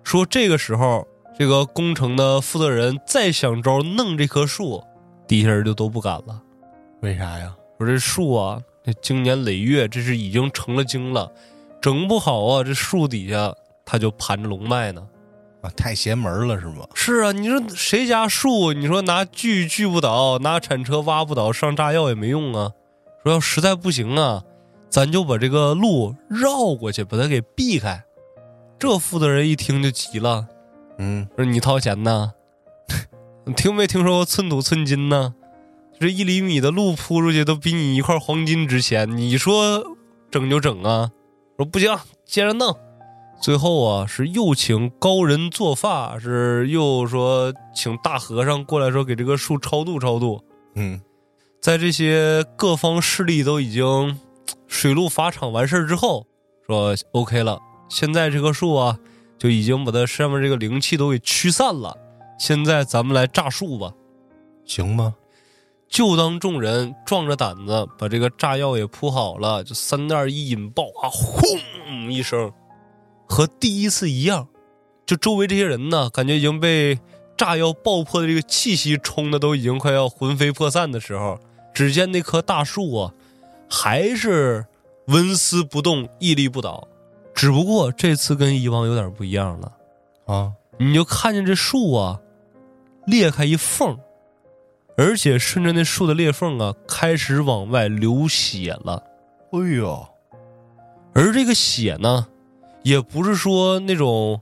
说这个时候，这个工程的负责人再想招弄这棵树，底下人就都不敢了。为啥呀？说这树啊，这经年累月，这是已经成了精了，整不好啊，这树底下它就盘着龙脉呢。啊，太邪门了是吗？是啊，你说谁家树？你说拿锯锯不倒，拿铲车挖不倒，上炸药也没用啊。说要实在不行啊，咱就把这个路绕过去，把它给避开。这负责人一听就急了，嗯，说你掏钱呢？你 听没听说过寸土寸金呢？这一厘米的路铺出去都比你一块黄金值钱，你说整就整啊？说不行，接着弄。最后啊，是又请高人做法，是又说请大和尚过来说给这个树超度超度。嗯，在这些各方势力都已经水陆法场完事儿之后，说 OK 了，现在这棵树啊，就已经把它上面这个灵气都给驱散了。现在咱们来炸树吧。行吗？就当众人壮着胆子把这个炸药也铺好了，就三袋一引爆啊，轰一声，和第一次一样，就周围这些人呢，感觉已经被炸药爆破的这个气息冲的都已经快要魂飞魄散的时候，只见那棵大树啊，还是纹丝不动，屹立不倒，只不过这次跟以往有点不一样了。啊，你就看见这树啊，裂开一缝，而且顺着那树的裂缝啊，开始往外流血了。哎呦，而这个血呢，也不是说那种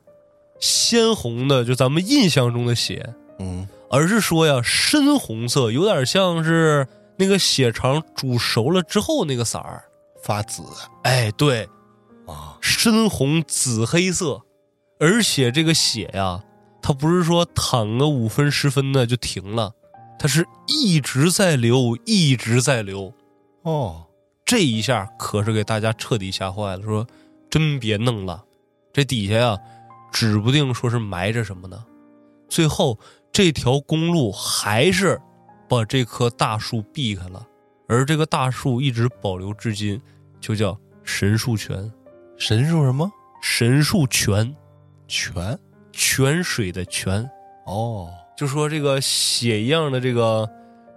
鲜红的，就咱们印象中的血，嗯，而是说呀，深红色，有点像是那个血肠煮熟了之后那个色儿。发紫。哎，对，啊，深红紫黑色，而且这个血呀，它不是说淌个五分十分的就停了，它是一直在流，一直在流。哦，这一下可是给大家彻底吓坏了，说真别弄了，这底下呀，指不定说是埋着什么呢。最后这条公路还是把这棵大树避开了，而这个大树一直保留至今，就叫神树泉。神树什么神树泉，泉？泉水的泉，哦，就说这个血一样的这个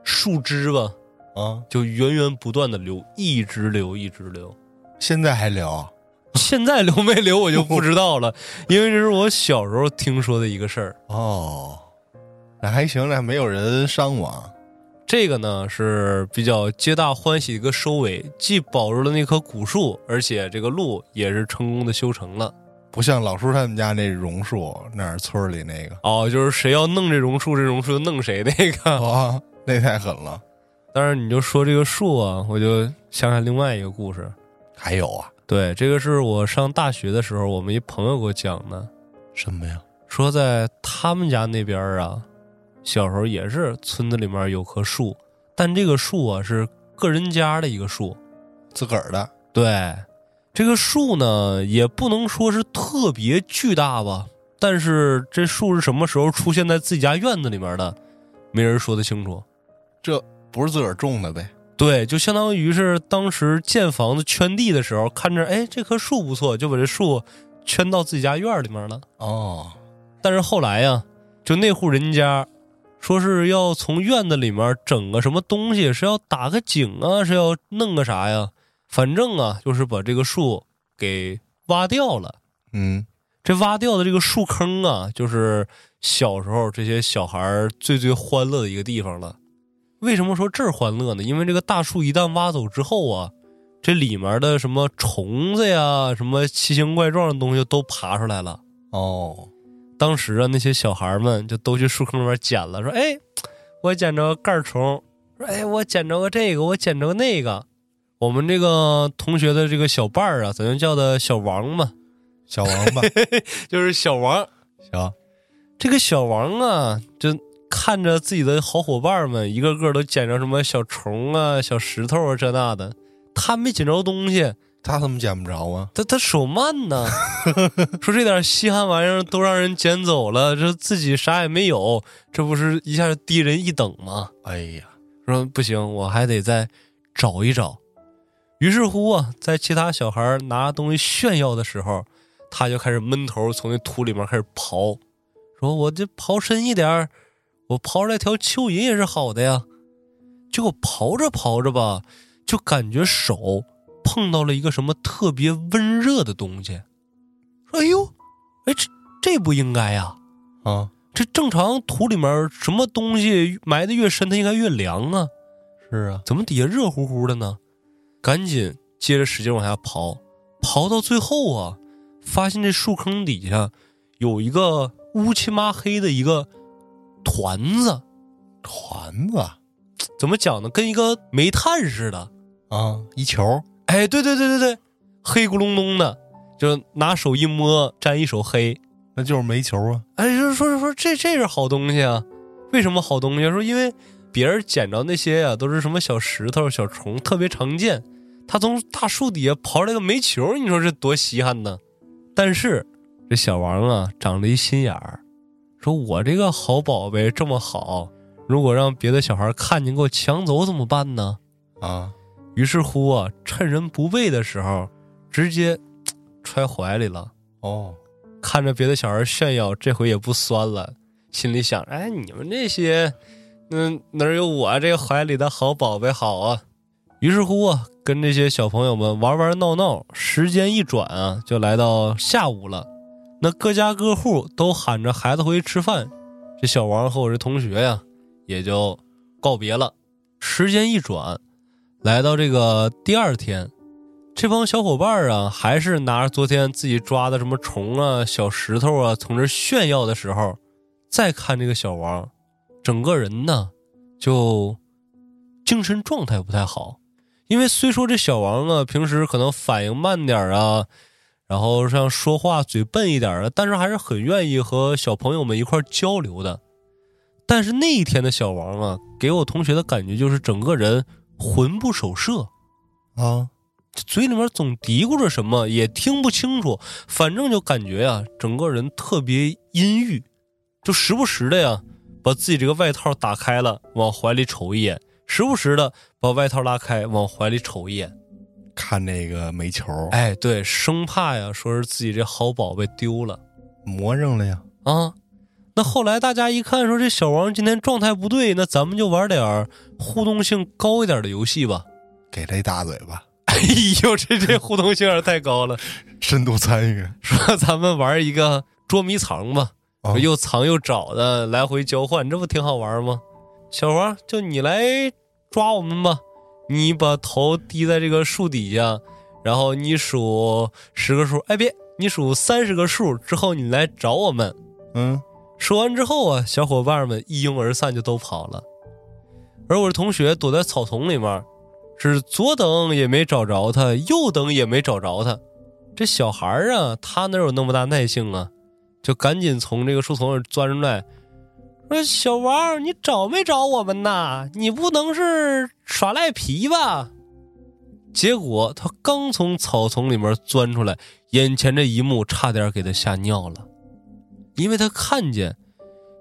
树枝吧，啊，就源源不断的流，一直流，一直流。现在还流？现在流没流我就不知道了，因为这是我小时候听说的一个事儿。哦，那还行，那没有人伤亡。这个呢是比较皆大欢喜的一个收尾，既保住了那棵古树，而且这个路也是成功的修成了。不像老叔他们家那榕树，那儿村里那个，哦，就是谁要弄这榕树，这榕树就弄谁那个。哇，那太狠了。但是你就说这个树啊，我就想想另外一个故事。还有啊，对，这个是我上大学的时候，我们一朋友给我讲的，什么呀？说在他们家那边啊，小时候也是村子里面有棵树，但这个树啊是个人家的一个树，自个儿的，对，这个树呢也不能说是特别巨大吧，但是这树是什么时候出现在自己家院子里面的，没人说得清楚。这不是自个儿种的呗？对，就相当于是当时建房子圈地的时候，看着哎这棵树不错，就把这树圈到自己家院里面了。哦，但是后来呀，就那户人家说是要从院子里面整个什么东西，是要打个井啊，是要弄个啥呀？反正啊，就是把这个树给挖掉了。嗯，这挖掉的这个树坑啊，就是小时候这些小孩儿最最欢乐的一个地方了。为什么说这儿欢乐呢？因为这个大树一旦挖走之后啊，这里面的什么虫子呀、什么奇形怪状的东西都爬出来了。哦，当时啊，那些小孩们就都去树坑里面捡了，说：“哎，我捡着个盖虫，说哎，我捡着个这个，我捡着个那个。”我们这个同学的这个小伴儿啊，咱就叫他小王吧，小王吧，就是小王。行，这个小王啊，就看着自己的好伙伴们一个个都捡着什么小虫啊、小石头啊这那的，他没捡着东西，他怎么捡不着啊？他他手慢呢，说这点稀罕玩意儿都让人捡走了，这自己啥也没有，这不是一下低人一等吗？哎呀，说不行，我还得再找一找。于是乎啊，在其他小孩拿东西炫耀的时候，他就开始闷头从那土里面开始刨，说我这刨深一点，我刨出来条蚯蚓也是好的呀。结果刨着刨着吧，就感觉手碰到了一个什么特别温热的东西。说哎呦，哎这这不应该呀！啊，这正常土里面什么东西埋的越深，它应该越凉啊。是啊，怎么底下热乎乎的呢？赶紧接着使劲往下刨，刨到最后啊，发现这树坑底下有一个乌漆麻黑的一个团子，团子怎么讲呢？跟一个煤炭似的。啊，一球，哎，对对对对对，黑咕隆咚的，就拿手一摸，沾一手黑。那就是煤球啊。哎，说说说这这是好东西啊？为什么好东西啊？说因为别人捡着那些呀、都是什么小石头、小虫，特别常见。他从大树底下刨出来个煤球，你说这多稀罕呢？但是这小王啊，长了一心眼儿，说我这个好宝贝这么好，如果让别的小孩看见给我抢走怎么办呢？啊，于是乎啊，趁人不备的时候，直接揣怀里了。哦，看着别的小孩炫耀，这回也不酸了，心里想：哎，你们这些，嗯，哪有我这个怀里的好宝贝好啊？于是乎啊，跟这些小朋友们玩玩闹闹，时间一转啊，就来到下午了。那各家各户都喊着孩子回去吃饭，这小王和我这同学呀，也就告别了。时间一转，来到这个第二天，这帮小伙伴啊，还是拿着昨天自己抓的什么虫啊、小石头啊，从这炫耀的时候，再看这个小王，整个人呢就精神状态不太好。因为虽说这小王啊，平时可能反应慢点啊，然后像说话嘴笨一点啊，但是还是很愿意和小朋友们一块交流的。但是那一天的小王啊，给我同学的感觉就是整个人魂不守舍，啊，嘴里面总嘀咕着什么，也听不清楚。反正就感觉呀、整个人特别阴郁，就时不时的呀，把自己这个外套打开了，往怀里瞅一眼；时不时的把外套拉开，往怀里瞅一眼。看那个煤球，哎，对，生怕呀，说是自己这好宝贝丢了魔怔了呀。啊。那后来大家一看，说这小王今天状态不对，那咱们就玩点互动性高一点的游戏吧。给他一大嘴巴，哎呦，这这互动性有点太高了。深度参与。说咱们玩一个捉迷藏吧，啊又藏又找的，来回交换，这不挺好玩吗？小王，就你来抓我们吧。你把头低在这个树底下，然后你数十个数，哎别，你数三十个数之后，你来找我们。嗯，说完之后啊，小伙伴们一拥而散，就都跑了。而我的同学躲在草丛里面，是左等也没找着他，右等也没找着他。这小孩啊，他哪有那么大耐性啊？就赶紧从这个树丛里钻出来，说：“小王，你找没找我们呐？你不能是耍赖皮吧？”结果他刚从草丛里面钻出来，眼前这一幕差点给他吓尿了，因为他看见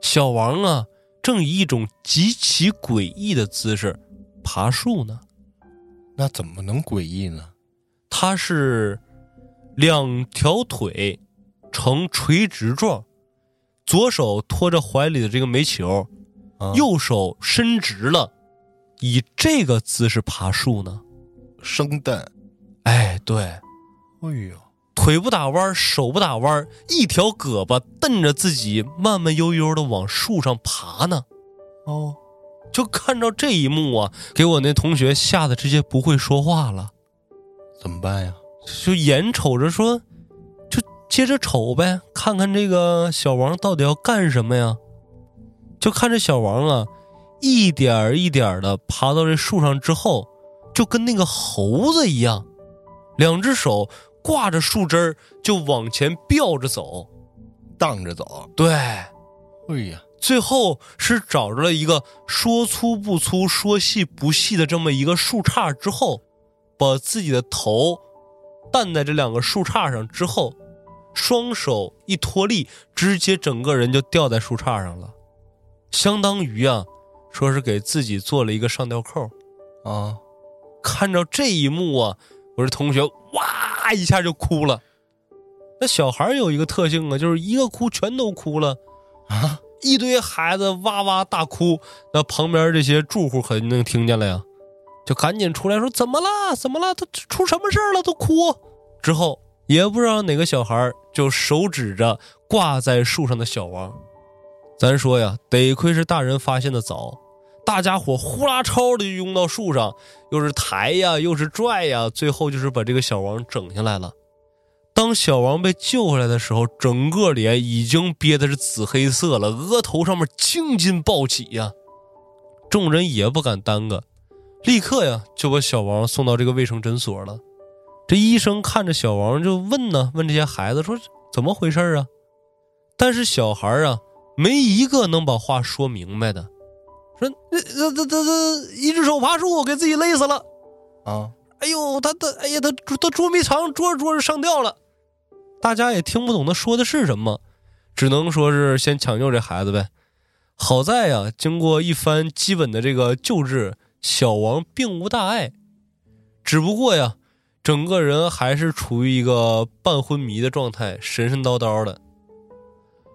小王啊，正以一种极其诡异的姿势爬树呢。那怎么能诡异呢？他是两条腿。呈垂直状，左手托着怀里的这个煤球，右手伸直了，以这个姿势爬树呢。生蛋，哎，对，哎呦，腿不打弯，手不打弯，一条胳膊蹬着自己，慢慢悠悠的往树上爬呢。哦，就看到这一幕啊，给我那同学吓得直接不会说话了。怎么办呀？就眼瞅着说。接着瞅呗，看看这个小王到底要干什么呀？就看这小王啊，一点一点的爬到这树上之后，就跟那个猴子一样，两只手挂着树枝就往前吊着走，荡着走。对，哎呀，最后是找着了一个说粗不粗、说细不细的这么一个树杈之后，把自己的头担在这两个树杈上之后。双手一脱力，直接整个人就吊在树杈上了，相当于啊，说是给自己做了一个上吊扣啊。看着这一幕啊，我这同学哇一下就哭了。那小孩有一个特性啊，就是一个哭全都哭了啊，一堆孩子哇哇大哭，那旁边这些住户肯定听见了呀，就赶紧出来说怎么了？怎么了？他出什么事了？都哭之后。也不知道哪个小孩就手指着挂在树上的小王，咱说呀，得亏是大人发现的早，大家伙呼啦超的就拥到树上，又是抬呀，又是拽呀，最后就是把这个小王整下来了。当小王被救回来的时候，整个脸已经憋的是紫黑色了，额头上面青筋暴起呀，众人也不敢耽搁，立刻呀就把小王送到这个卫生诊所了。这医生看着小王就问呢，问这些孩子说怎么回事啊？但是小孩啊，没一个能把话说明白的，说那那那那那一只手爬树给自己勒死了啊！哎呦，他他哎呀，他他捉迷藏捉着捉着上吊了，大家也听不懂他说的是什么，只能说是先抢救这孩子呗。好在呀，经过一番基本的这个救治，小王并无大碍，只不过呀。整个人还是处于一个半昏迷的状态，神神叨叨的。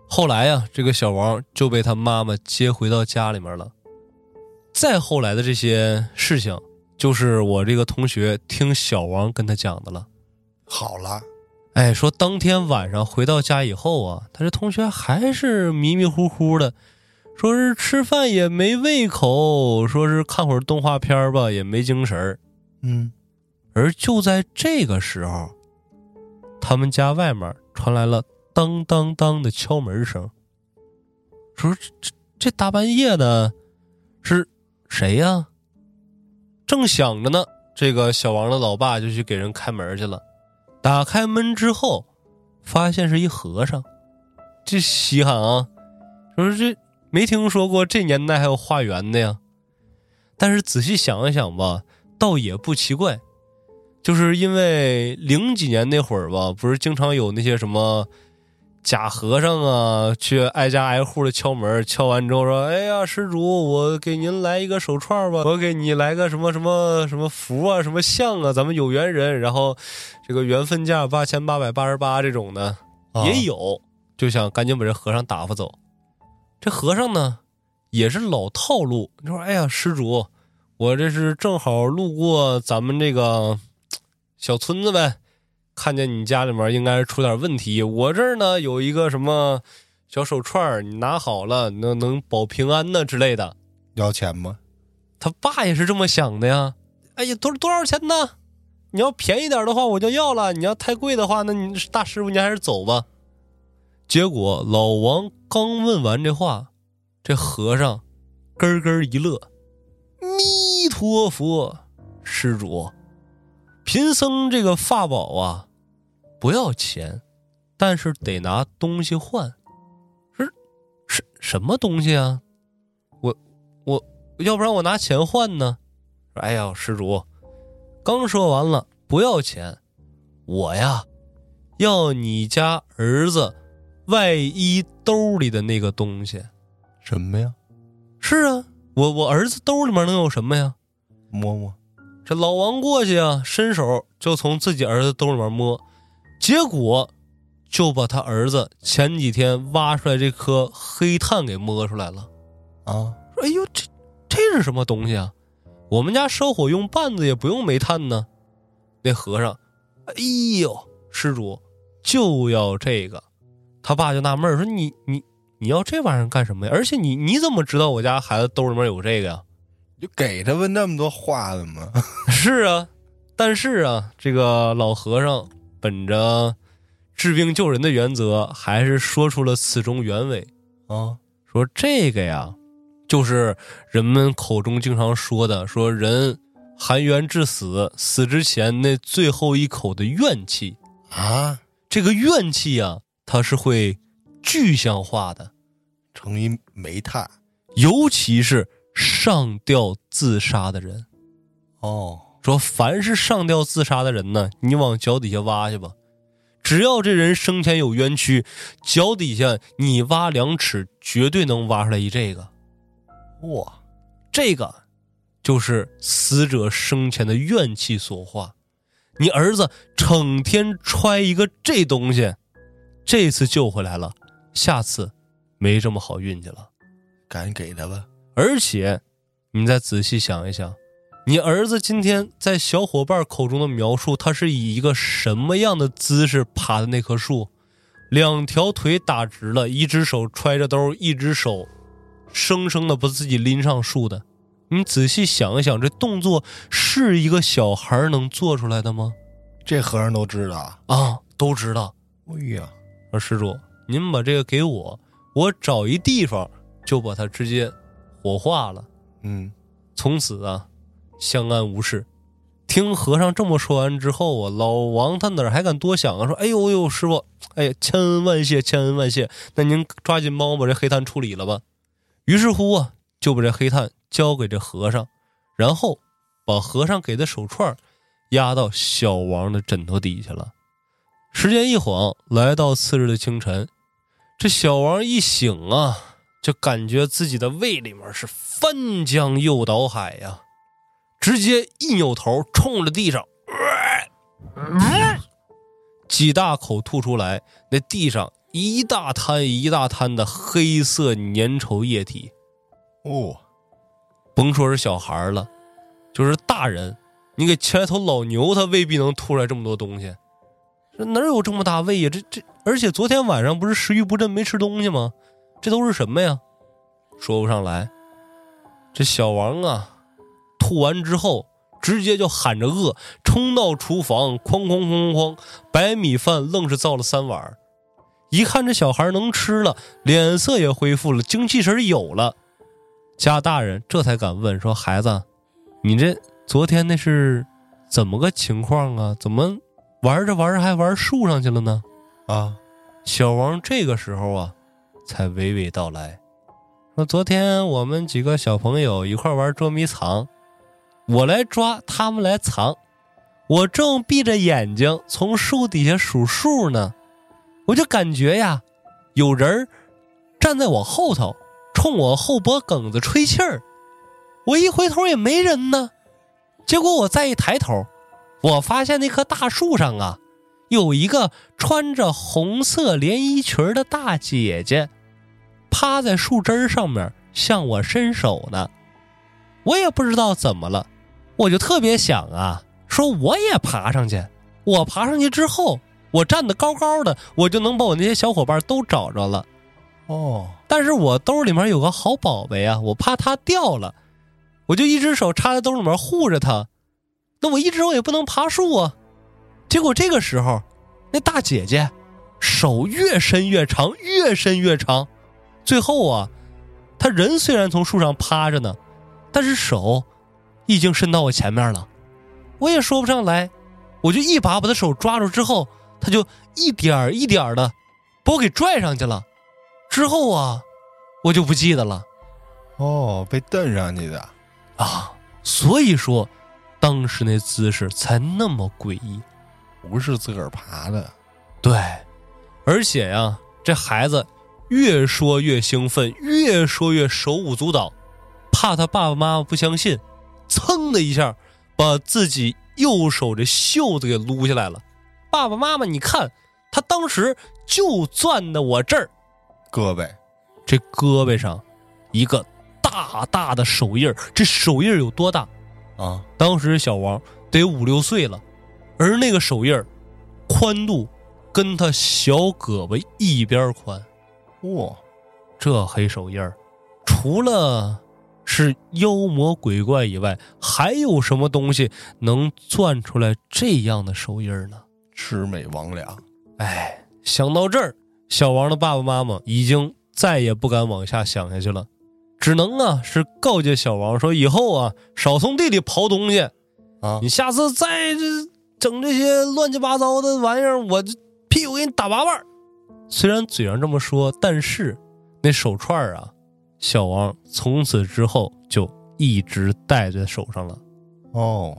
后来呀，这个小王就被他妈妈接回到家里面了。再后来的这些事情，就是我这个同学听小王跟他讲的了。好了，哎，说当天晚上回到家以后啊，他这同学还是迷迷糊糊的，说是吃饭也没胃口，说是看会儿动画片吧也没精神嗯。而就在这个时候，他们家外面传来了当当当的敲门声。说这这这大半夜的，是谁呀？正想着呢，这个小王的老爸就去给人开门去了。打开门之后，发现是一和尚。这稀罕啊！说这没听说过这年代还有化缘的呀。但是仔细想一想吧，倒也不奇怪。就是因为零几年那会儿吧，不是经常有那些什么假和尚啊，去挨家挨户的敲门，敲完之后说：“哎呀，施主，我给您来一个手串吧，我给你来个什么什么什么符啊，什么像啊，咱们有缘人。”然后这个缘分价八千八百八十八这种的也有，就想赶紧把这和尚打发走。这和尚呢也是老套路，你说：“哎呀，施主，我这是正好路过咱们这个。”小村子呗，看见你家里面应该是出点问题。我这儿呢有一个什么小手串你拿好了，能能保平安呢之类的。要钱吗？他爸也是这么想的呀。哎呀，多多少钱呢？你要便宜点的话我就要了，你要太贵的话，那你大师傅您还是走吧。结果老王刚问完这话，这和尚咯咯一乐，弥陀佛。施主，贫僧这个法宝啊，不要钱，但是得拿东西换。是，什什么东西啊？我我要不然我拿钱换呢？哎呀，施主，刚说完了，不要钱，我呀，要你家儿子外衣兜里的那个东西。什么呀？是啊，我我儿子兜里面能有什么呀？摸摸。这老王过去啊，伸手就从自己儿子兜里面摸，结果就把他儿子前几天挖出来这颗黑炭给摸出来了。啊，说：“哎呦，这这是什么东西啊？我们家烧火用棒子也不用煤炭呢。”那和尚，哎呦，施主就要这个。他爸就纳闷说：“你你你要这玩意儿干什么呀？而且你你怎么知道我家孩子兜里面有这个呀？”就给他们那么多话的吗？是啊，但是啊，这个老和尚本着治病救人的原则，还是说出了此中原委啊。说这个呀，就是人们口中经常说的，说人含冤致死，死之前那最后一口的怨气啊。这个怨气啊，它是会具象化的，成一煤炭，尤其是。上吊自杀的人，哦，说凡是上吊自杀的人呢，你往脚底下挖去吧，只要这人生前有冤屈，脚底下你挖两尺，绝对能挖出来一这个。哇，这个就是死者生前的怨气所化。你儿子成天揣一个这东西，这次救回来了，下次没这么好运气了，赶紧给他吧。而且，你再仔细想一想，你儿子今天在小伙伴口中的描述，他是以一个什么样的姿势爬的那棵树？两条腿打直了，一只手揣着兜，一只手生生的把自己拎上树的。你仔细想一想，这动作是一个小孩能做出来的吗？这和尚都知道啊，都知道。哎呀，说施主，您把这个给我，我找一地方就把它直接。火化了，嗯，从此啊，相安无事。听和尚这么说完之后啊，老王他哪还敢多想啊？说：“哎呦呦，师傅，哎呀，千恩万谢，千恩万谢。那您抓紧帮我把这黑炭处理了吧。”于是乎啊，就把这黑炭交给这和尚，然后把和尚给的手串压到小王的枕头底下了。时间一晃，来到次日的清晨，这小王一醒啊。就感觉自己的胃里面是翻江又倒海呀，直接一扭头冲着地上，几大口吐出来，那地上一大滩一大滩的黑色粘稠液体。哦，甭说是小孩了，就是大人，你给牵来头老牛，他未必能吐出来这么多东西。这哪有这么大胃呀？这这，而且昨天晚上不是食欲不振没吃东西吗？这都是什么呀？说不上来。这小王啊，吐完之后，直接就喊着饿，冲到厨房，哐哐哐哐哐，白米饭愣是造了三碗。一看这小孩能吃了，脸色也恢复了，精气神有了。家大人这才敢问说：“孩子，你这昨天那是怎么个情况啊？怎么玩着玩着还玩树上去了呢？”啊，小王这个时候啊。才娓娓道来，说昨天我们几个小朋友一块玩捉迷藏，我来抓，他们来藏，我正闭着眼睛从树底下数数呢，我就感觉呀，有人站在我后头，冲我后脖梗子吹气儿，我一回头也没人呢，结果我再一抬头，我发现那棵大树上啊，有一个穿着红色连衣裙的大姐姐。趴在树枝上面向我伸手呢，我也不知道怎么了，我就特别想啊，说我也爬上去。我爬上去之后，我站得高高的，我就能把我那些小伙伴都找着了。哦，但是我兜里面有个好宝贝啊，我怕它掉了，我就一只手插在兜里面护着它。那我一只手也不能爬树啊。结果这个时候，那大姐姐手越伸越长，越伸越长。最后啊，他人虽然从树上趴着呢，但是手已经伸到我前面了。我也说不上来。我就一把把他手抓住之后，他就一点儿一点儿的把我给拽上去了。之后啊，我就不记得了哦，被蹬上去的。啊。所以说，当时那姿势才那么诡异。不是自个儿爬的，对，而且呀，这孩子越说越兴奋，越说越手舞足蹈，怕他爸爸妈妈不相信，噌的一下把自己右手这袖子给撸下来了。爸爸妈妈，你看，他当时就攥的我这儿胳膊，这胳膊上一个大大的手印儿，这手印儿有多大？啊，当时小王得五六岁了，而那个手印儿宽度跟他小胳膊一边宽。哇，这黑手印儿，除了是妖魔鬼怪以外，还有什么东西能攥出来这样的手印儿呢？魑魅魍魉，哎，想到这儿，小王的爸爸妈妈已经再也不敢往下想下去了，只能啊是告诫小王说：“以后啊少从地里刨东西，啊你下次再这整这些乱七八糟的玩意儿，我这屁股给你打八瓣儿。”虽然嘴上这么说，但是那手串儿啊，小王从此之后就一直戴在手上了。哦，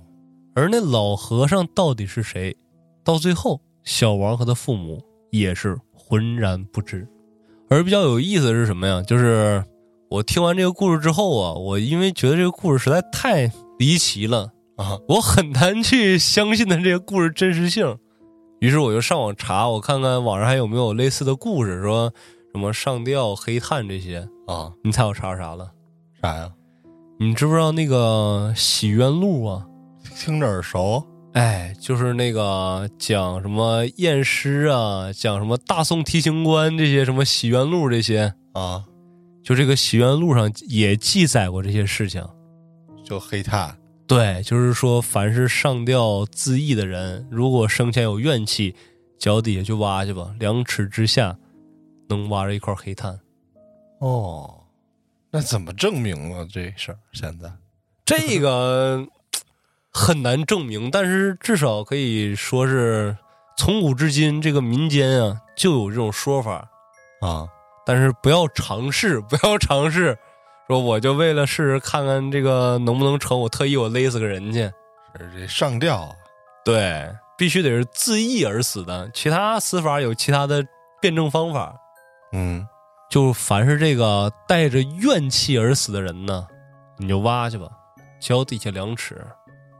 而那老和尚到底是谁？到最后，小王和他父母也是浑然不知。而比较有意思的是什么呀？就是我听完这个故事之后啊，我因为觉得这个故事实在太离奇了啊，我很难去相信的这个故事真实性。于是我就上网查，我看看网上还有没有类似的故事，说什么上吊、黑炭这些。啊，你猜我查着啥了？啥呀？你知不知道那个《洗冤录》啊？听着耳熟，哎，就是那个讲什么验尸啊，讲什么大宋提刑官这些什么洗冤录这些，啊，就这个洗冤录上也记载过这些事情。就黑炭，对，就是说，凡是上吊自缢的人，如果生前有怨气，脚底下去挖去吧，两尺之下能挖着一块黑炭。哦，那怎么证明啊这事儿？现在这个 很难证明，但是至少可以说是从古至今，这个民间啊就有这种说法。啊，但是不要尝试，不要尝试，说我就为了试试看看这个能不能成，我特意我勒死个人去。是这上吊啊，对，必须得是自缢而死的，其他死法有其他的辩证方法。嗯，就凡是这个带着怨气而死的人呢，你就挖去吧，脚底下两尺，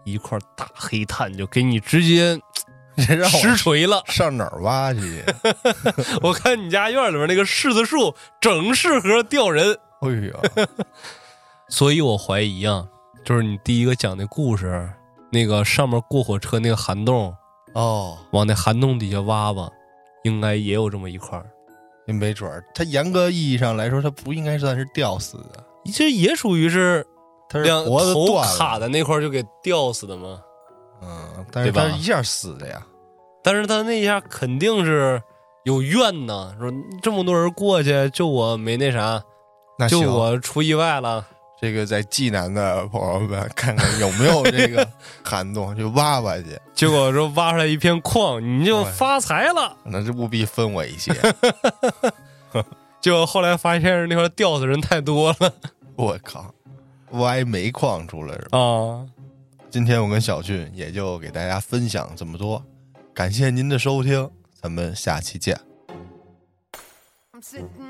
一块大黑炭就给你直接 这让实锤了。上哪儿挖去？我看你家院里边那个柿子树，整适合吊人。哎呀，所以我怀疑啊，就是你第一个讲的故事，那个上面过火车那个涵洞，哦，往那涵洞底下挖吧，应该也有这么一块儿。也没准儿，他严格意义上来说，他不应该算是吊死的，这也属于是他是两脖子头断了，卡在那块儿就给吊死的吗？嗯，但是对吧？他是一下死的呀，但是他那一下肯定是有怨呐，说这么多人过去，就我没那啥，就那行我出意外了。这个在济南的朋友们，看看有没有这个 涵洞，去挖挖去，结果说挖出来一片矿，你就发财了。那这务必分我一些。结果后来发现那块吊死人太多了我靠，挖煤矿出来是吧？啊。今天我跟小俊也就给大家分享这么多，感谢您的收听，咱们下期见。I'm